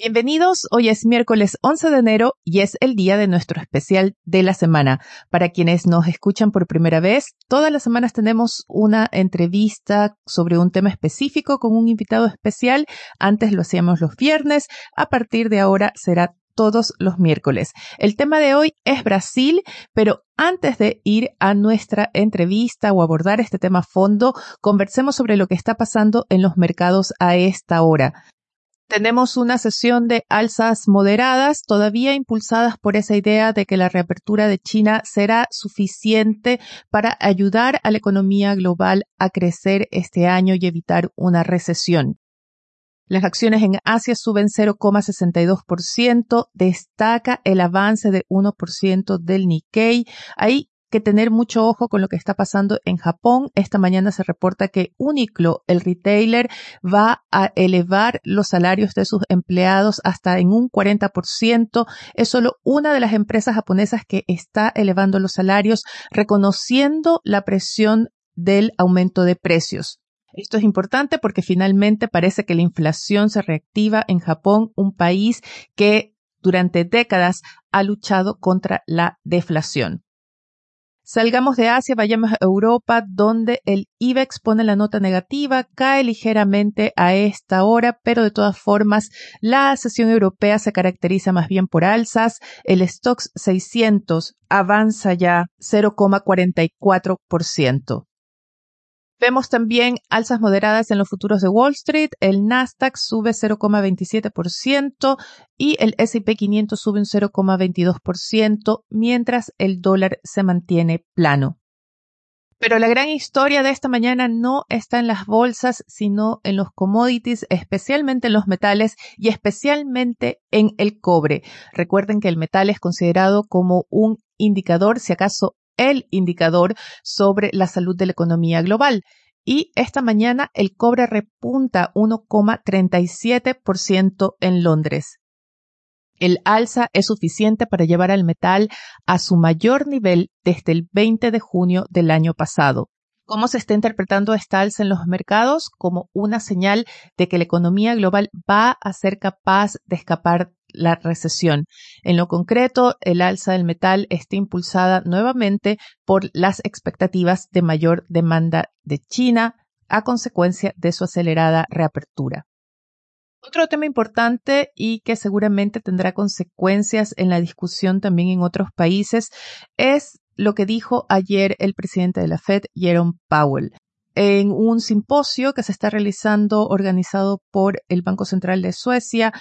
Bienvenidos, hoy es miércoles 11 de enero y es el día de nuestro especial de la semana. Para quienes nos escuchan por primera vez, todas las semanas tenemos una entrevista sobre un tema específico con un invitado especial. Antes lo hacíamos los viernes, a partir de ahora será todos los miércoles. El tema de hoy es Brasil, pero antes de ir a nuestra entrevista o abordar este tema a fondo, conversemos sobre lo que está pasando en los mercados a esta hora. Tenemos una sesión de alzas moderadas, todavía impulsadas por esa idea de que la reapertura de China será suficiente para ayudar a la economía global a crecer este año y evitar una recesión. Las acciones en Asia suben 0,62%, destaca el avance de 1% del Nikkei. Ahí que tener mucho ojo con lo que está pasando en Japón. Esta mañana se reporta que Uniqlo, el retailer, va a elevar los salarios de sus empleados hasta en un 40%. Es solo una de las empresas japonesas que está elevando los salarios, reconociendo la presión del aumento de precios. Esto es importante porque finalmente parece que la inflación se reactiva en Japón, un país que durante décadas ha luchado contra la deflación. Salgamos de Asia, vayamos a Europa, donde el IBEX pone la nota negativa, cae ligeramente a esta hora, pero de todas formas la sesión europea se caracteriza más bien por alzas. El Stocks 600 avanza ya 0,44%. Vemos también alzas moderadas en los futuros de Wall Street. El Nasdaq sube 0,27% y el S&P 500 sube un 0,22%, mientras el dólar se mantiene plano. Pero la gran historia de esta mañana no está en las bolsas, sino en los commodities, especialmente en los metales y especialmente en el cobre. Recuerden que el metal es considerado como un indicador, si acaso el indicador sobre la salud de la economía global. Y esta mañana el cobre repunta 1,37% en Londres. El alza es suficiente para llevar al metal a su mayor nivel desde el 20 de junio del año pasado. ¿Cómo se está interpretando esta alza en los mercados? Como una señal de que la economía global va a ser capaz de escapar la recesión. En lo concreto, el alza del metal está impulsada nuevamente por las expectativas de mayor demanda de China a consecuencia de su acelerada reapertura. Otro tema importante y que seguramente tendrá consecuencias en la discusión también en otros países es lo que dijo ayer el presidente de la Fed, Jerome Powell en un simposio que se está realizando organizado por el Banco Central de Suecia.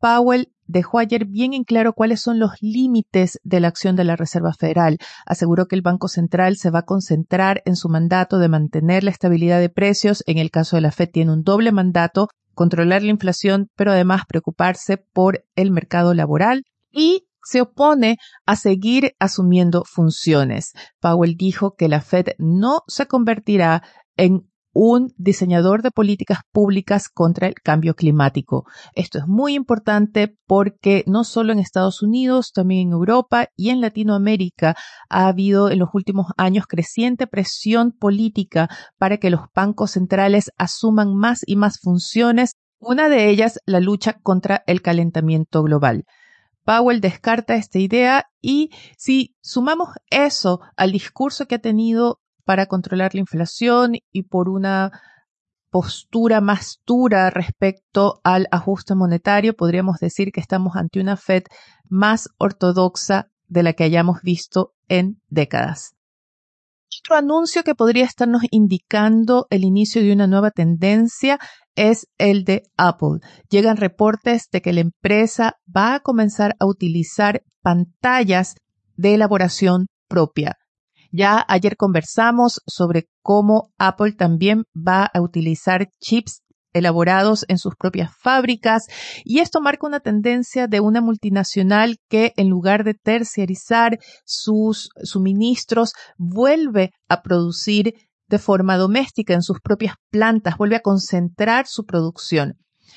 Powell dejó ayer bien en claro cuáles son los límites de la acción de la Reserva Federal. Aseguró que el Banco Central se va a concentrar en su mandato de mantener la estabilidad de precios. En el caso de la Fed tiene un doble mandato, controlar la inflación, pero además preocuparse por el mercado laboral y se opone a seguir asumiendo funciones. Powell dijo que la Fed no se convertirá en un diseñador de políticas públicas contra el cambio climático. Esto es muy importante porque no solo en Estados Unidos, también en Europa y en Latinoamérica ha habido en los últimos años creciente presión política para que los bancos centrales asuman más y más funciones, una de ellas la lucha contra el calentamiento global. Powell descarta esta idea y si sumamos eso al discurso que ha tenido para controlar la inflación y por una postura más dura respecto al ajuste monetario, podríamos decir que estamos ante una Fed más ortodoxa de la que hayamos visto en décadas. Otro anuncio que podría estarnos indicando el inicio de una nueva tendencia es el de Apple. Llegan reportes de que la empresa va a comenzar a utilizar pantallas de elaboración propia. Ya ayer conversamos sobre cómo Apple también va a utilizar chips elaborados en sus propias fábricas y esto marca una tendencia de una multinacional que en lugar de terciarizar sus suministros vuelve a producir de forma doméstica en sus propias plantas, vuelve a concentrar su producción.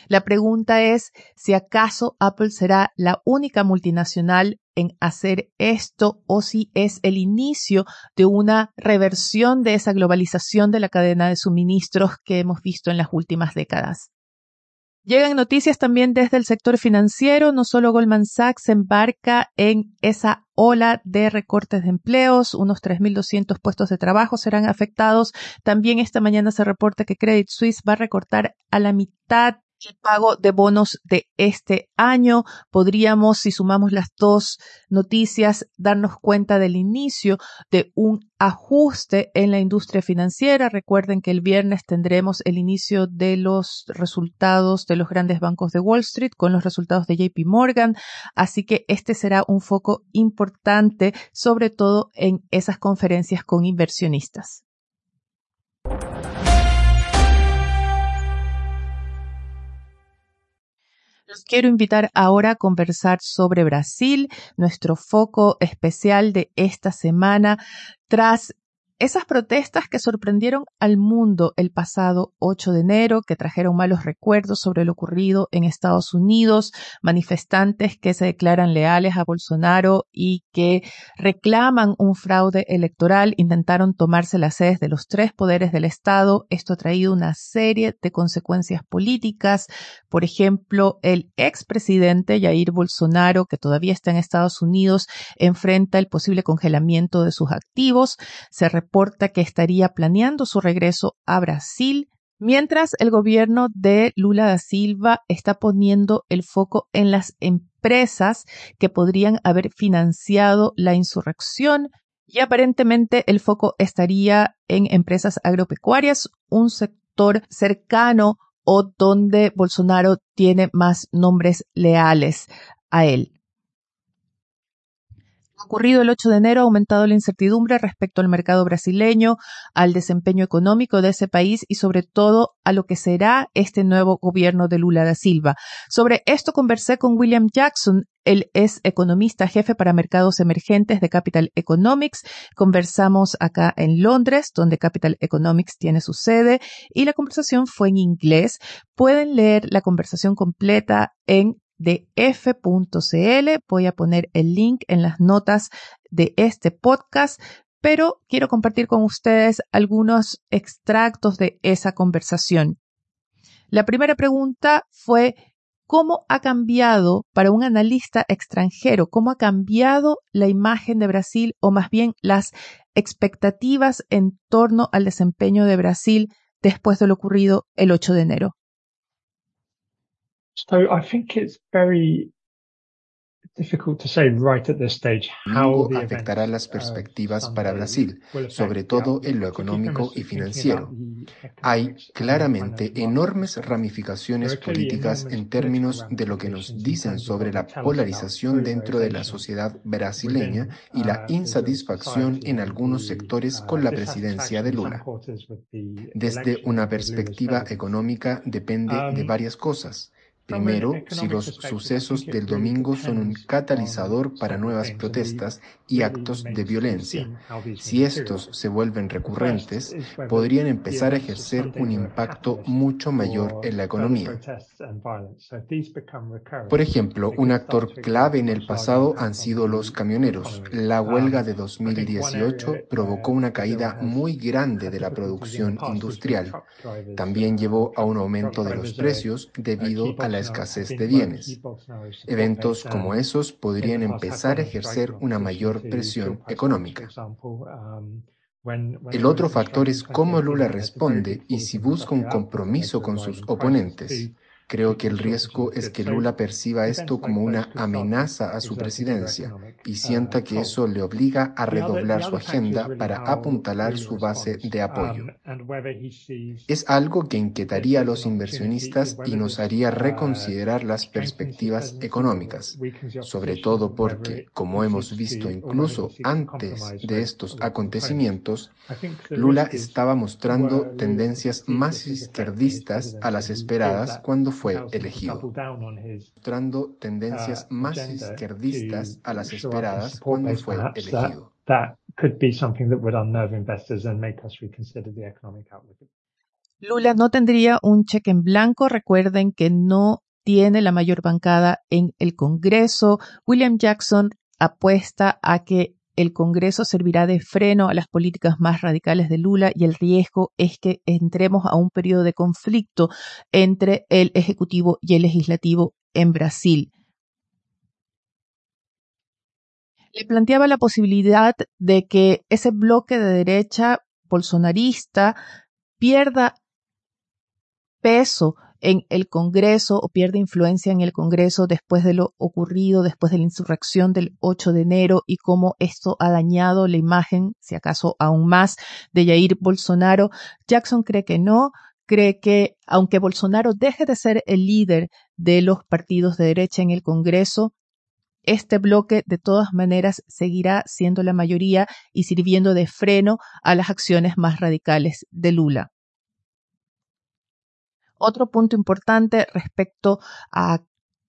La pregunta es si acaso Apple será la única multinacional en hacer esto o si es el inicio de una reversión de esa globalización de la cadena de suministros que hemos visto en las últimas décadas. Llegan noticias también desde el sector financiero. No solo Goldman Sachs se embarca en esa ola de recortes de empleos. Unos 3.200 puestos de trabajo serán afectados. También esta mañana se reporta que Credit Suisse va a recortar a la mitad el pago de bonos de este año. Podríamos, si sumamos las dos noticias, darnos cuenta del inicio de un ajuste en la industria financiera. Recuerden que el viernes tendremos el inicio de los resultados de los grandes bancos de Wall Street con los resultados de JP Morgan. Así que este será un foco importante, sobre todo en esas conferencias con inversionistas. Los quiero invitar ahora a conversar sobre Brasil, nuestro foco especial de esta semana, tras esas protestas que sorprendieron al mundo el pasado 8 de enero, que trajeron malos recuerdos sobre lo ocurrido en Estados Unidos, manifestantes que se declaran leales a Bolsonaro y que reclaman un fraude electoral, intentaron tomarse las sedes de los tres poderes del Estado. Esto ha traído una serie de consecuencias políticas. Por ejemplo, el expresidente Jair Bolsonaro, que todavía está en Estados Unidos, enfrenta el posible congelamiento de sus activos. Se reporta que estaría planeando su regreso a Brasil, mientras el gobierno de Lula da Silva está poniendo el foco en las empresas que podrían haber financiado la insurrección y aparentemente el foco estaría en empresas agropecuarias, un sector cercano o donde Bolsonaro tiene más nombres leales a él ocurrido el 8 de enero ha aumentado la incertidumbre respecto al mercado brasileño, al desempeño económico de ese país y sobre todo a lo que será este nuevo gobierno de Lula da Silva. Sobre esto conversé con William Jackson, él es economista jefe para mercados emergentes de Capital Economics. Conversamos acá en Londres, donde Capital Economics tiene su sede, y la conversación fue en inglés. Pueden leer la conversación completa en de f.cl. Voy a poner el link en las notas de este podcast, pero quiero compartir con ustedes algunos extractos de esa conversación. La primera pregunta fue, ¿cómo ha cambiado para un analista extranjero, cómo ha cambiado la imagen de Brasil o más bien las expectativas en torno al desempeño de Brasil después de lo ocurrido el 8 de enero? So I think it's very Domingo afectará las perspectivas para Brasil, sobre todo en lo económico y financiero. Hay claramente enormes ramificaciones políticas en términos de lo que nos dicen sobre la polarización dentro de la sociedad brasileña y la insatisfacción en algunos sectores con la presidencia de Lula. Desde una perspectiva económica depende de varias cosas Primero, si los sucesos del domingo son un catalizador para nuevas protestas y actos de violencia. Si estos se vuelven recurrentes, podrían empezar a ejercer un impacto mucho mayor en la economía. Por ejemplo, un actor clave en el pasado han sido los camioneros. La huelga de 2018 provocó una caída muy grande de la producción industrial. También llevó a un aumento de los precios debido a la la escasez de bienes. Eventos como esos podrían empezar a ejercer una mayor presión económica. El otro factor es cómo Lula responde y si busca un compromiso con sus oponentes. Creo que el riesgo es que Lula perciba esto como una amenaza a su presidencia y uh, sienta que eso le obliga a redoblar su agenda para apuntalar su base de apoyo. Um, es algo que inquietaría a los inversionistas y nos haría uh, reconsiderar las perspectivas económicas, sobre todo porque, como hemos visto incluso antes de estos acontecimientos, Lula estaba mostrando tendencias más izquierdistas a las esperadas cuando fue elegido, mostrando tendencias uh, más izquierdistas a las esperadas cuando fue elegido. Lula no tendría un cheque en blanco. Recuerden que no tiene la mayor bancada en el Congreso. William Jackson apuesta a que el Congreso servirá de freno a las políticas más radicales de Lula y el riesgo es que entremos a un periodo de conflicto entre el Ejecutivo y el Legislativo en Brasil. Le planteaba la posibilidad de que ese bloque de derecha bolsonarista pierda peso en el Congreso o pierde influencia en el Congreso después de lo ocurrido, después de la insurrección del 8 de enero y cómo esto ha dañado la imagen, si acaso aún más, de Jair Bolsonaro. Jackson cree que no, cree que aunque Bolsonaro deje de ser el líder de los partidos de derecha en el Congreso, este bloque de todas maneras seguirá siendo la mayoría y sirviendo de freno a las acciones más radicales de Lula. Otro punto importante respecto a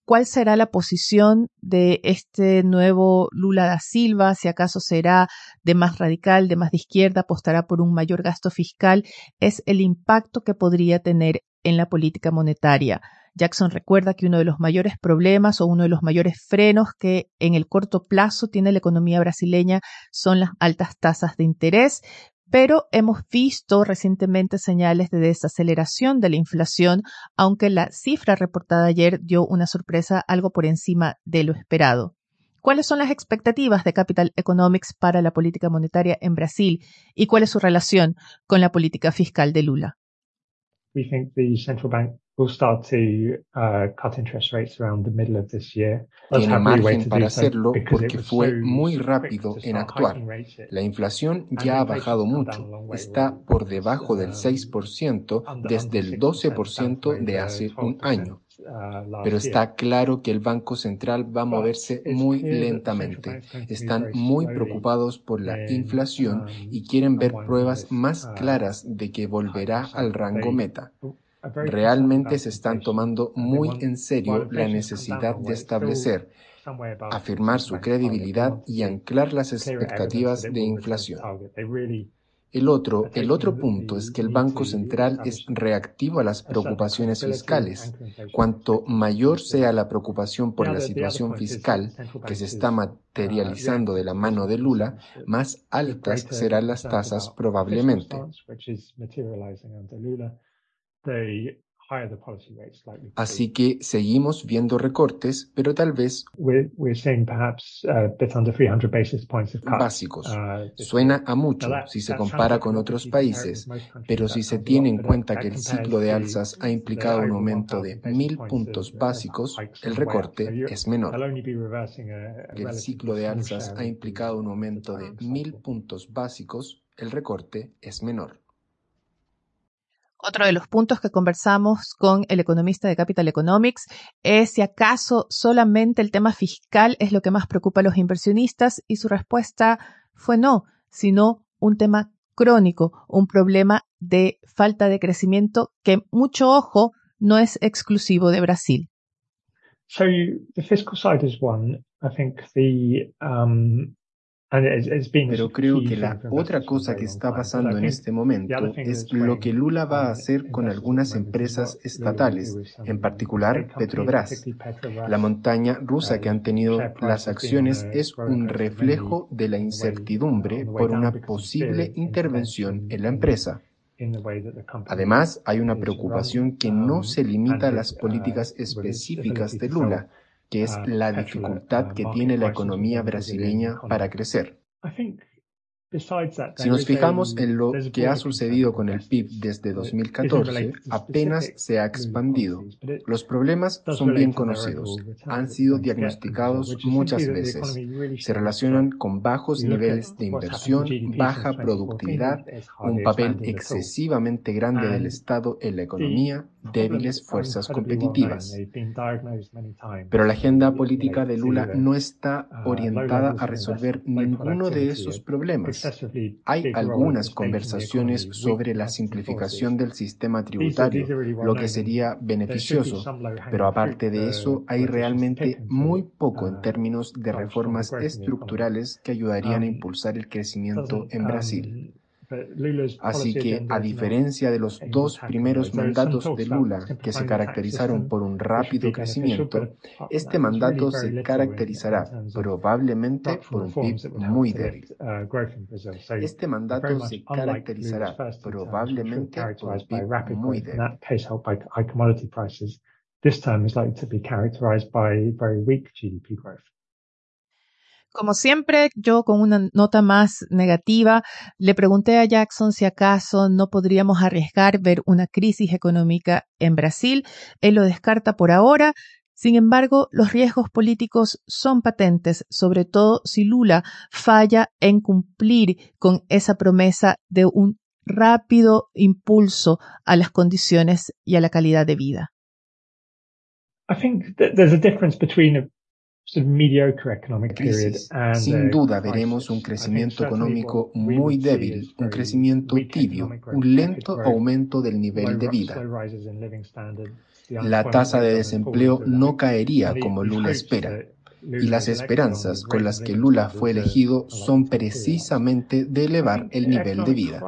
cuál será la posición de este nuevo Lula da Silva, si acaso será de más radical, de más de izquierda, apostará por un mayor gasto fiscal, es el impacto que podría tener en la política monetaria. Jackson recuerda que uno de los mayores problemas o uno de los mayores frenos que en el corto plazo tiene la economía brasileña son las altas tasas de interés, pero hemos visto recientemente señales de desaceleración de la inflación, aunque la cifra reportada ayer dio una sorpresa algo por encima de lo esperado. ¿Cuáles son las expectativas de Capital Economics para la política monetaria en Brasil y cuál es su relación con la política fiscal de Lula? Tiene margen para hacerlo porque fue muy rápido en actuar. La inflación ya ha bajado mucho, está por debajo del 6% uh, desde el 12% de hace un año. Uh, Pero está claro que el Banco Central va a moverse muy lentamente. Están muy preocupados por la inflación um, y quieren ver pruebas más uh, claras de que volverá al rango meta realmente se están tomando muy en serio la necesidad de establecer, afirmar su credibilidad y anclar las expectativas de inflación. El otro, el otro punto es que el Banco Central es reactivo a las preocupaciones fiscales. Cuanto mayor sea la preocupación por la situación fiscal que se está materializando de la mano de Lula, más altas serán las tasas probablemente. Así que seguimos viendo recortes, pero tal vez básicos. Suena a mucho si se compara con otros países, pero si se tiene en cuenta que el ciclo de alzas ha implicado un aumento de mil puntos básicos, el recorte es menor. El ciclo de alzas ha implicado un aumento de mil puntos básicos, el recorte es menor. Otro de los puntos que conversamos con el economista de Capital Economics es si acaso solamente el tema fiscal es lo que más preocupa a los inversionistas y su respuesta fue no, sino un tema crónico, un problema de falta de crecimiento que, mucho ojo, no es exclusivo de Brasil. So the fiscal side is one. I think the um, pero creo que la otra cosa que está pasando en este momento es lo que Lula va a hacer con algunas empresas estatales, en particular Petrobras. La montaña rusa que han tenido las acciones es un reflejo de la incertidumbre por una posible intervención en la empresa. Además, hay una preocupación que no se limita a las políticas específicas de Lula, que es la dificultad que tiene la economía brasileña para crecer. Si nos fijamos en lo que ha sucedido con el PIB desde 2014, apenas se ha expandido. Los problemas son bien conocidos, han sido diagnosticados muchas veces. Se relacionan con bajos niveles de inversión, baja productividad, un papel excesivamente grande del Estado en la economía, débiles fuerzas competitivas. Pero la agenda política de Lula no está uh, orientada a resolver ninguno de esos problemas. Hay algunas conversaciones sobre la simplificación del sistema tributario, lo que sería beneficioso, pero aparte de eso hay realmente muy poco en términos de reformas estructurales que ayudarían a impulsar el crecimiento en Brasil. Así que, a diferencia de los dos primeros mandatos de Lula, que se caracterizaron por un rápido crecimiento, este mandato se caracterizará probablemente por un PIB muy débil. Este mandato se caracterizará probablemente por un PIB muy débil. This term is likely to be characterized by very weak GDP growth. Como siempre, yo con una nota más negativa, le pregunté a Jackson si acaso no podríamos arriesgar ver una crisis económica en Brasil. Él lo descarta por ahora. Sin embargo, los riesgos políticos son patentes, sobre todo si Lula falla en cumplir con esa promesa de un rápido impulso a las condiciones y a la calidad de vida. Sin duda veremos un crecimiento económico muy débil, un crecimiento tibio, un lento aumento del nivel de vida. La tasa de desempleo no caería como Lula espera y las esperanzas con las que Lula fue elegido son precisamente de elevar el nivel de vida.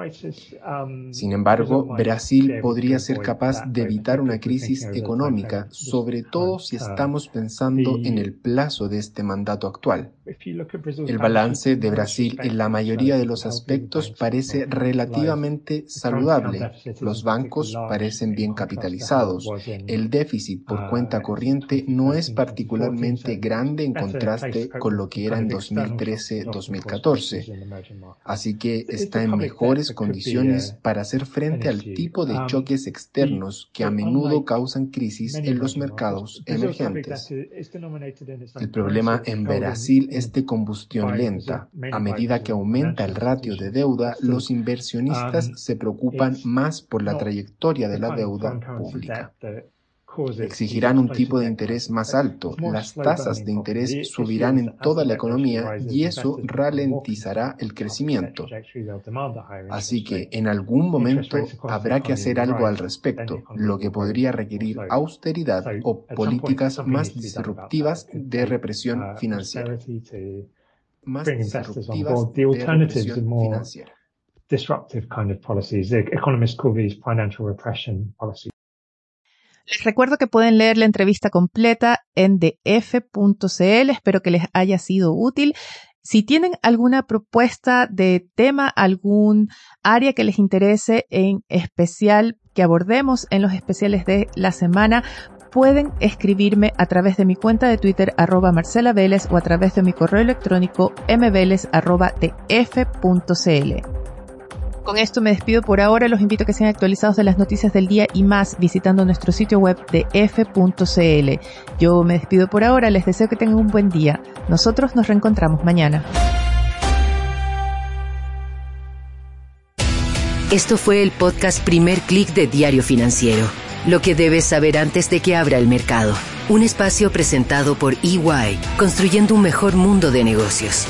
Sin embargo, Brasil podría ser capaz de evitar una crisis económica, sobre todo si estamos pensando en el plazo de este mandato actual. El balance de Brasil en la mayoría de los aspectos parece relativamente saludable. Los bancos parecen bien capitalizados. El déficit por cuenta corriente no es particularmente grande en contraste con lo que era en 2013-2014. Así que está en mejores condiciones para hacer frente al tipo de choques externos que a menudo causan crisis en los mercados emergentes. El problema en Brasil es de combustión lenta. A medida que aumenta el ratio de deuda, los inversionistas se preocupan más por la trayectoria de la deuda pública exigirán un tipo de interés más alto, las tasas de interés subirán en toda la economía y eso ralentizará el crecimiento. Así que en algún momento habrá que hacer algo al respecto, lo que podría requerir austeridad o políticas más disruptivas de represión financiera. Más disruptivas de represión financiera. Disruptive kind of policies. The economists call these financial repression policies. Les recuerdo que pueden leer la entrevista completa en df.cl. Espero que les haya sido útil. Si tienen alguna propuesta de tema, algún área que les interese en especial que abordemos en los especiales de la semana, pueden escribirme a través de mi cuenta de Twitter arroba Marcela Vélez o a través de mi correo electrónico mveles arroba con esto me despido por ahora. Los invito a que sean actualizados de las noticias del día y más visitando nuestro sitio web de f.cl. Yo me despido por ahora. Les deseo que tengan un buen día. Nosotros nos reencontramos mañana. Esto fue el podcast Primer Click de Diario Financiero. Lo que debes saber antes de que abra el mercado. Un espacio presentado por EY, construyendo un mejor mundo de negocios.